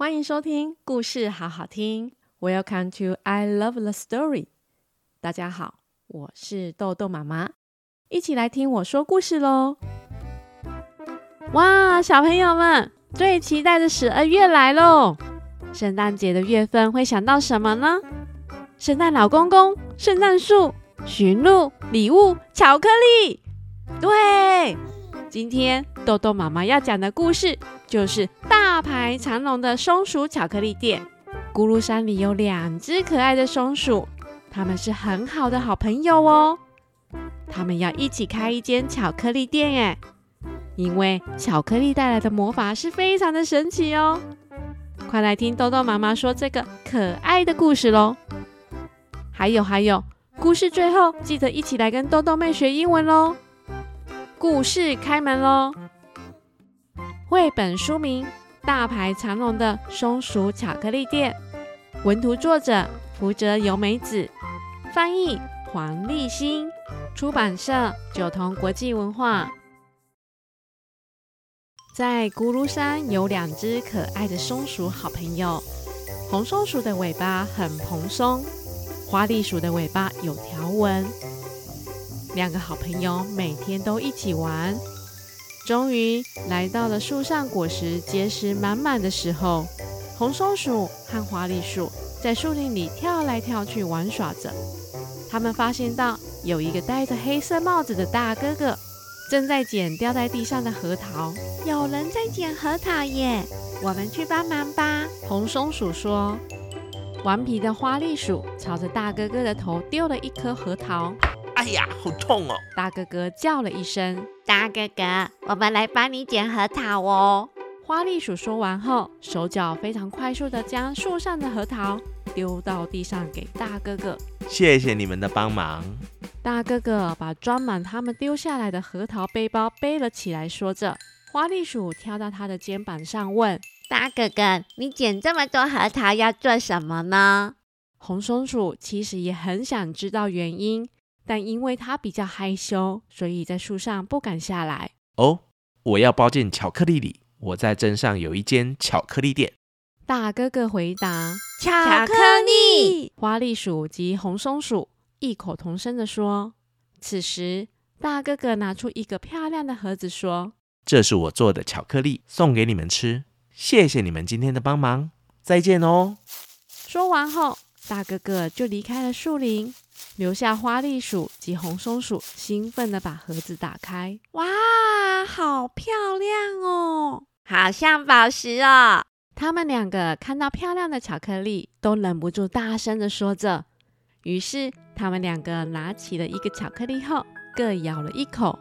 欢迎收听故事好好听。Welcome to I Love the Story。大家好，我是豆豆妈妈，一起来听我说故事喽！哇，小朋友们最期待的十二月来喽！圣诞节的月份会想到什么呢？圣诞老公公、圣诞树、驯鹿、礼物、巧克力。对，今天豆豆妈妈要讲的故事就是大排长龙的松鼠巧克力店。咕噜山里有两只可爱的松鼠，他们是很好的好朋友哦。他们要一起开一间巧克力店耶，因为巧克力带来的魔法是非常的神奇哦。快来听豆豆妈妈说这个可爱的故事喽！还有还有，故事最后记得一起来跟豆豆妹学英文喽！故事开门喽！绘本书名《大排长龙的松鼠巧克力店》，文图作者福泽由美子，翻译黄立新，出版社九童国际文化。在咕噜山有两只可爱的松鼠好朋友，红松鼠的尾巴很蓬松，花栗鼠的尾巴有条纹。两个好朋友每天都一起玩，终于来到了树上果实结实满满的时候。红松鼠和花栗鼠在树林里跳来跳去玩耍着。他们发现到有一个戴着黑色帽子的大哥哥正在捡掉在地上的核桃。有人在捡核桃耶，我们去帮忙吧。红松鼠说。顽皮的花栗鼠朝着大哥哥的头丢了一颗核桃。哎呀，好痛哦！大哥哥叫了一声：“大哥哥，我们来帮你捡核桃哦。”花栗鼠说完后，手脚非常快速的将树上的核桃丢到地上给大哥哥。谢谢你们的帮忙。大哥哥把装满他们丢下来的核桃背包背了起来，说着。花栗鼠跳到他的肩膀上问：“大哥哥，你捡这么多核桃要做什么呢？”红松鼠其实也很想知道原因。但因为他比较害羞，所以在树上不敢下来。哦，我要包进巧克力里。我在镇上有一间巧克力店。大哥哥回答：“巧克力。”花栗鼠及红松鼠异口同声地说。此时，大哥哥拿出一个漂亮的盒子，说：“这是我做的巧克力，送给你们吃。谢谢你们今天的帮忙，再见哦。”说完后，大哥哥就离开了树林。留下花栗鼠及红松鼠，兴奋地把盒子打开。哇，好漂亮哦，好像宝石哦！他们两个看到漂亮的巧克力，都忍不住大声地说着。于是，他们两个拿起了一个巧克力后，各咬了一口。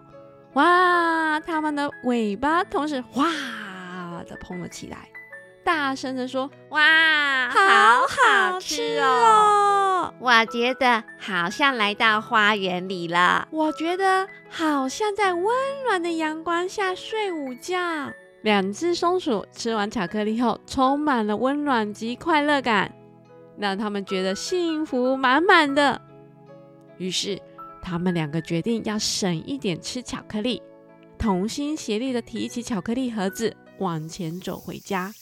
哇，他们的尾巴同时哗地碰了起来。大声的说：“哇，好好吃哦！我觉得好像来到花园里了。我觉得好像在温暖的阳光下睡午觉。”两只松鼠吃完巧克力后，充满了温暖及快乐感，让他们觉得幸福满满的。于是，他们两个决定要省一点吃巧克力，同心协力的提起巧克力盒子，往前走回家。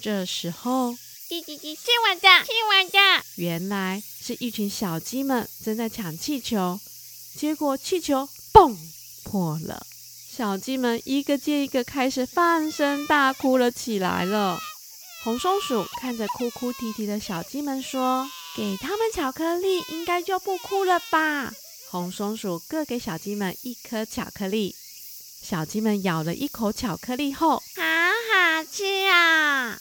这时候，叽叽叽，是我的，是我的。原来是一群小鸡们正在抢气球，结果气球嘣破了，小鸡们一个接一个开始放声大哭了起来了。红松鼠看着哭哭啼啼的小鸡们说：“给他们巧克力，应该就不哭了吧？”红松鼠各给小鸡们一颗巧克力，小鸡们咬了一口巧克力后，好好吃啊！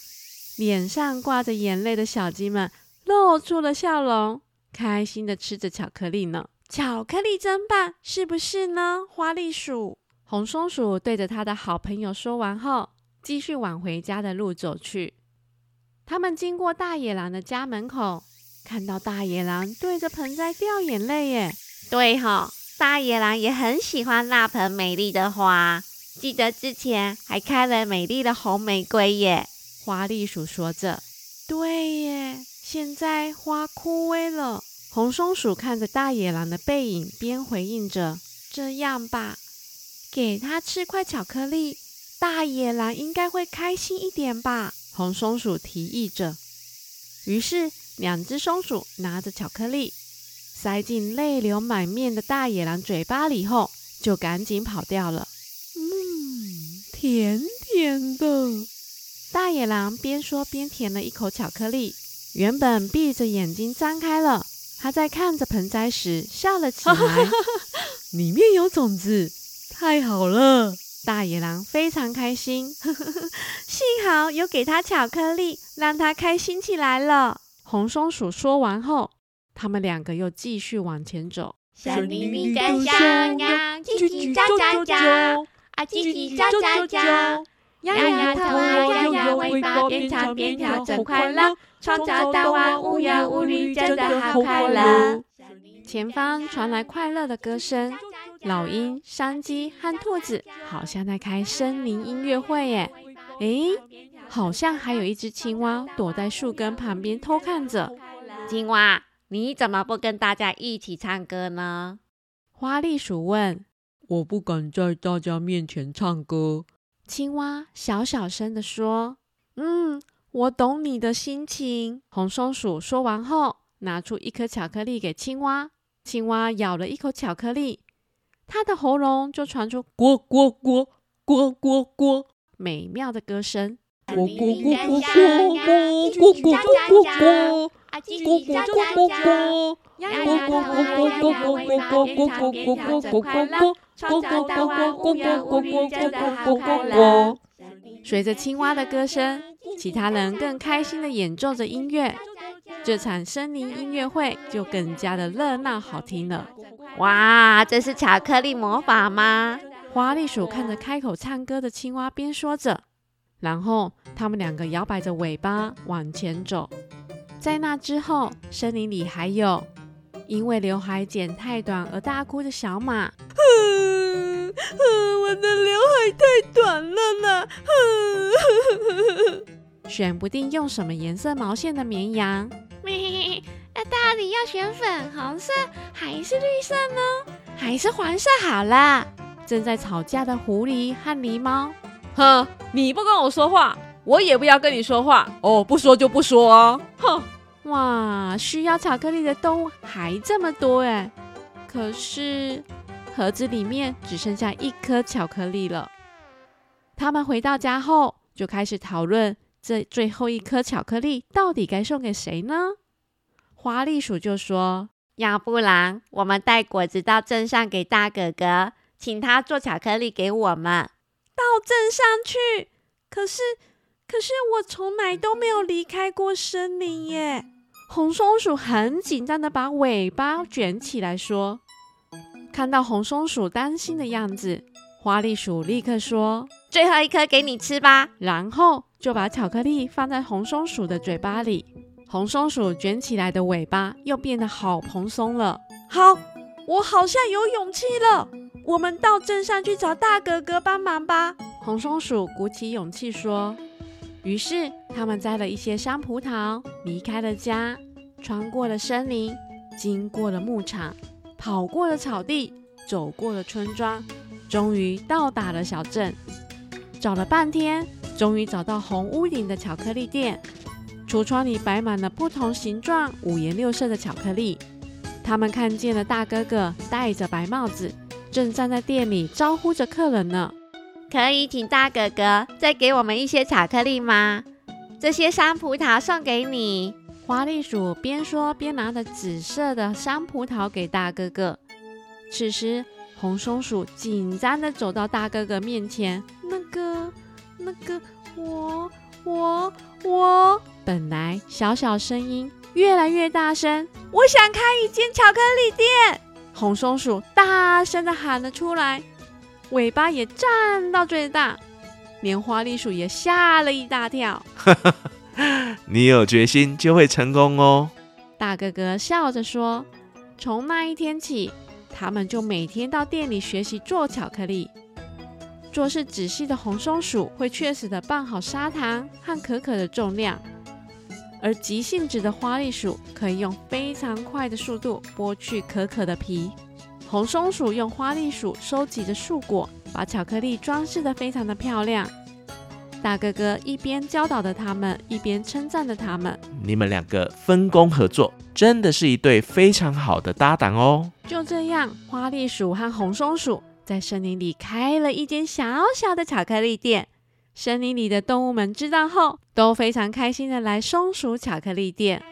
脸上挂着眼泪的小鸡们露出了笑容，开心地吃着巧克力呢。巧克力真棒，是不是呢？花栗鼠、红松鼠对着他的好朋友说完后，继续往回家的路走去。他们经过大野狼的家门口，看到大野狼对着盆栽掉眼泪耶。对哈，大野狼也很喜欢那盆美丽的花，记得之前还开了美丽的红玫瑰耶。花栗鼠说着：“对耶，现在花枯萎了。”红松鼠看着大野狼的背影，边回应着：“这样吧，给他吃块巧克力，大野狼应该会开心一点吧。”红松鼠提议着。于是，两只松鼠拿着巧克力，塞进泪流满面的大野狼嘴巴里后，就赶紧跑掉了。嗯，甜甜的。大野狼边说边舔了一口巧克力，原本闭着眼睛张开了。他在看着盆栽时笑了起来，里面有种子，太好了！大野狼非常开心，幸好有给他巧克力，让他开心起来了。红松鼠说完后，他们两个又继续往前走。森林里的小鸟叽叽喳喳喳，啊叽叽喳喳喳。摇摇头啊，摇摇尾巴，边唱边跳真快乐，创造大万物有物力，真的好快乐。前方传来快乐的歌声，老鹰、山鸡和兔子好像在开森林音乐会耶！诶，好像还有一只青蛙躲在树根旁边偷看着。青蛙，你怎么不跟大家一起唱歌呢？花栗鼠问。我不敢在大家面前唱歌。青蛙小小声地说：“嗯，我懂你的心情。”红松鼠说完后，拿出一颗巧克力给青蛙。青蛙咬了一口巧克力，它的喉咙就传出“呱呱呱呱呱呱”美妙的歌声。“呱呱呱呱呱呱呱呱呱呱”啊，叽叽喳喳喳，呀呀呀，呱呱呱呱呱呱呱呱呱呱呱呱呱，呱呱呱呱呱呱呱呱呱呱呱。随着青蛙的歌声，其他人更开心地演奏着音乐，这场森林音乐会就更加的热闹好听了。哇，这是巧克力魔法吗？花栗鼠看着开口唱歌的青蛙，边说着，然后他们两个摇摆着尾巴往前走。在那之后，森林里还有因为刘海剪太短而大哭的小马。哼 哼，我的刘海太短了呢。选不定用什么颜色毛线的绵羊。那到底要选粉红色还是绿色呢？还是黄色好啦？正在吵架的狐狸和狸猫。哼，你不跟我说话，我也不要跟你说话。哦，不说就不说啊。哼。哇，需要巧克力的动物还这么多哎！可是盒子里面只剩下一颗巧克力了。他们回到家后，就开始讨论这最后一颗巧克力到底该送给谁呢？花栗鼠就说：“要不然我们带果子到镇上给大哥哥，请他做巧克力给我们。到镇上去？可是，可是我从来都没有离开过森林耶。”红松鼠很紧张的把尾巴卷起来，说：“看到红松鼠担心的样子，花栗鼠立刻说：‘最后一颗给你吃吧。’然后就把巧克力放在红松鼠的嘴巴里。红松鼠卷起来的尾巴又变得好蓬松了。好，我好像有勇气了。我们到镇上去找大哥哥帮忙吧。”红松鼠鼓起勇气说。于是，他们摘了一些山葡萄，离开了家，穿过了森林，经过了牧场，跑过了草地，走过了村庄，终于到达了小镇。找了半天，终于找到红屋顶的巧克力店，橱窗里摆满了不同形状、五颜六色的巧克力。他们看见了大哥哥戴着白帽子，正站在店里招呼着客人呢。可以请大哥哥再给我们一些巧克力吗？这些山葡萄送给你。花栗鼠边说边拿着紫色的山葡萄给大哥哥。此时，红松鼠紧张地走到大哥哥面前。那个，那个，我，我，我……本来小小声音越来越大声。我想开一间巧克力店。红松鼠大声地喊了出来。尾巴也站到最大，连花栗鼠也吓了一大跳。你有决心就会成功哦。大哥哥笑着说：“从那一天起，他们就每天到店里学习做巧克力。做事仔细的红松鼠会确实的拌好砂糖和可可的重量，而急性子的花栗鼠可以用非常快的速度剥去可可的皮。”红松鼠用花栗鼠收集的树果，把巧克力装饰得非常的漂亮。大哥哥一边教导着他们，一边称赞着他们。你们两个分工合作，真的是一对非常好的搭档哦。就这样，花栗鼠和红松鼠在森林里开了一间小小的巧克力店。森林里的动物们知道后，都非常开心的来松鼠巧克力店。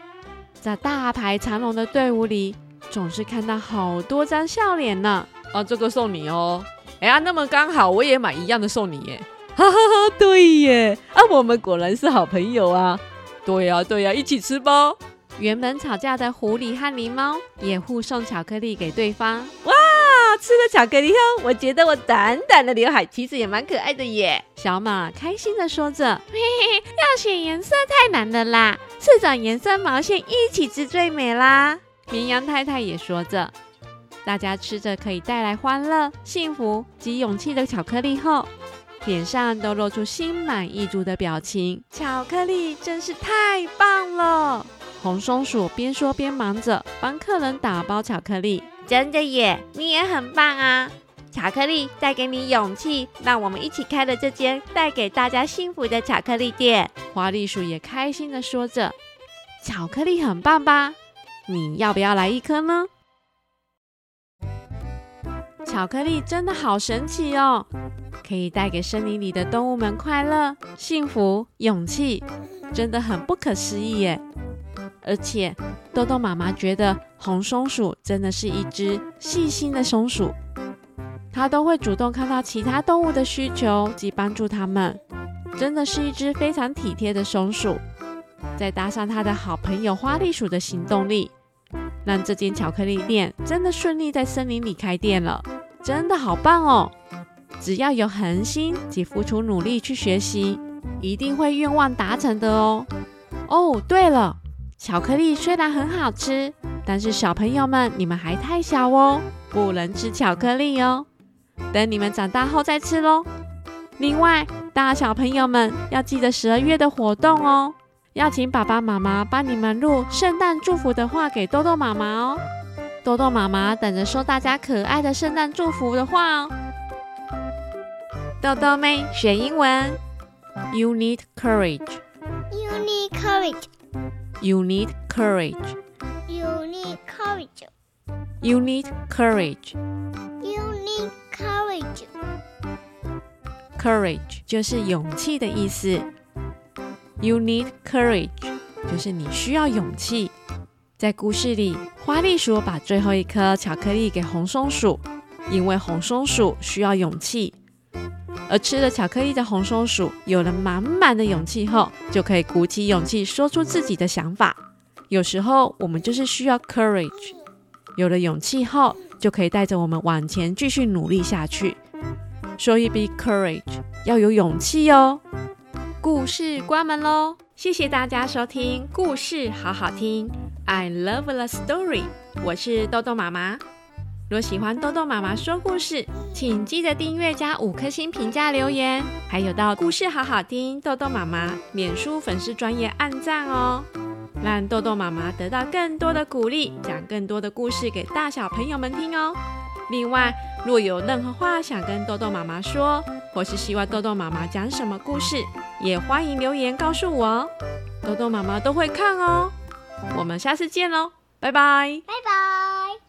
在大排长龙的队伍里，总是看到好多张笑脸呢。啊，这个送你哦。哎呀，那么刚好我也买一样的送你耶。哈哈哈，对耶。啊，我们果然是好朋友啊。对呀，对呀，一起吃吧。原本吵架的狐狸和狸猫也互送巧克力给对方。哇！吃了巧克力后，我觉得我短短的刘海其实也蛮可爱的耶。小马开心的说着：“嘿嘿，要选颜色太难了啦，四种颜色毛线一起织最美啦。”绵羊太太也说着：“大家吃着可以带来欢乐、幸福及勇气的巧克力后，脸上都露出心满意足的表情。巧克力真是太棒了！”红松鼠边说边忙着帮客人打包巧克力。真的耶，你也很棒啊！巧克力带给你勇气，让我们一起开了这间带给大家幸福的巧克力店。花栗鼠也开心地说着：“巧克力很棒吧？你要不要来一颗呢？”巧克力真的好神奇哦，可以带给森林里的动物们快乐、幸福、勇气，真的很不可思议耶！而且，豆豆妈妈觉得红松鼠真的是一只细心的松鼠，它都会主动看到其他动物的需求及帮助它们，真的是一只非常体贴的松鼠。再搭上他的好朋友花栗鼠的行动力，让这间巧克力店真的顺利在森林里开店了，真的好棒哦！只要有恒心及付出努力去学习，一定会愿望达成的哦。哦，对了。巧克力虽然很好吃，但是小朋友们，你们还太小哦，不能吃巧克力哦。等你们长大后再吃喽。另外，大小朋友们要记得十二月的活动哦，要请爸爸妈妈帮你们录圣诞祝福的话给豆豆妈妈哦。豆豆妈妈等着收大家可爱的圣诞祝福的话哦。豆豆妹学英文，You need courage. You need courage. You need courage. You need courage. You need courage. You need courage. Courage 就是勇气的意思。You need courage 就是你需要勇气。在故事里，花栗鼠把最后一颗巧克力给红松鼠，因为红松鼠需要勇气。而吃了巧克力的红松鼠有了满满的勇气后，就可以鼓起勇气说出自己的想法。有时候我们就是需要 courage，有了勇气后，就可以带着我们往前继续努力下去。所以 be courage，要有勇气哦。故事关门喽，谢谢大家收听故事好好听，I love the story，我是豆豆妈妈。若喜欢豆豆妈妈说故事，请记得订阅加五颗星评价留言，还有到故事好好听豆豆妈妈脸书粉丝专页按赞哦，让豆豆妈妈得到更多的鼓励，讲更多的故事给大小朋友们听哦。另外，若有任何话想跟豆豆妈妈说，或是希望豆豆妈妈讲什么故事，也欢迎留言告诉我哦，豆豆妈妈都会看哦。我们下次见喽，拜拜，拜拜。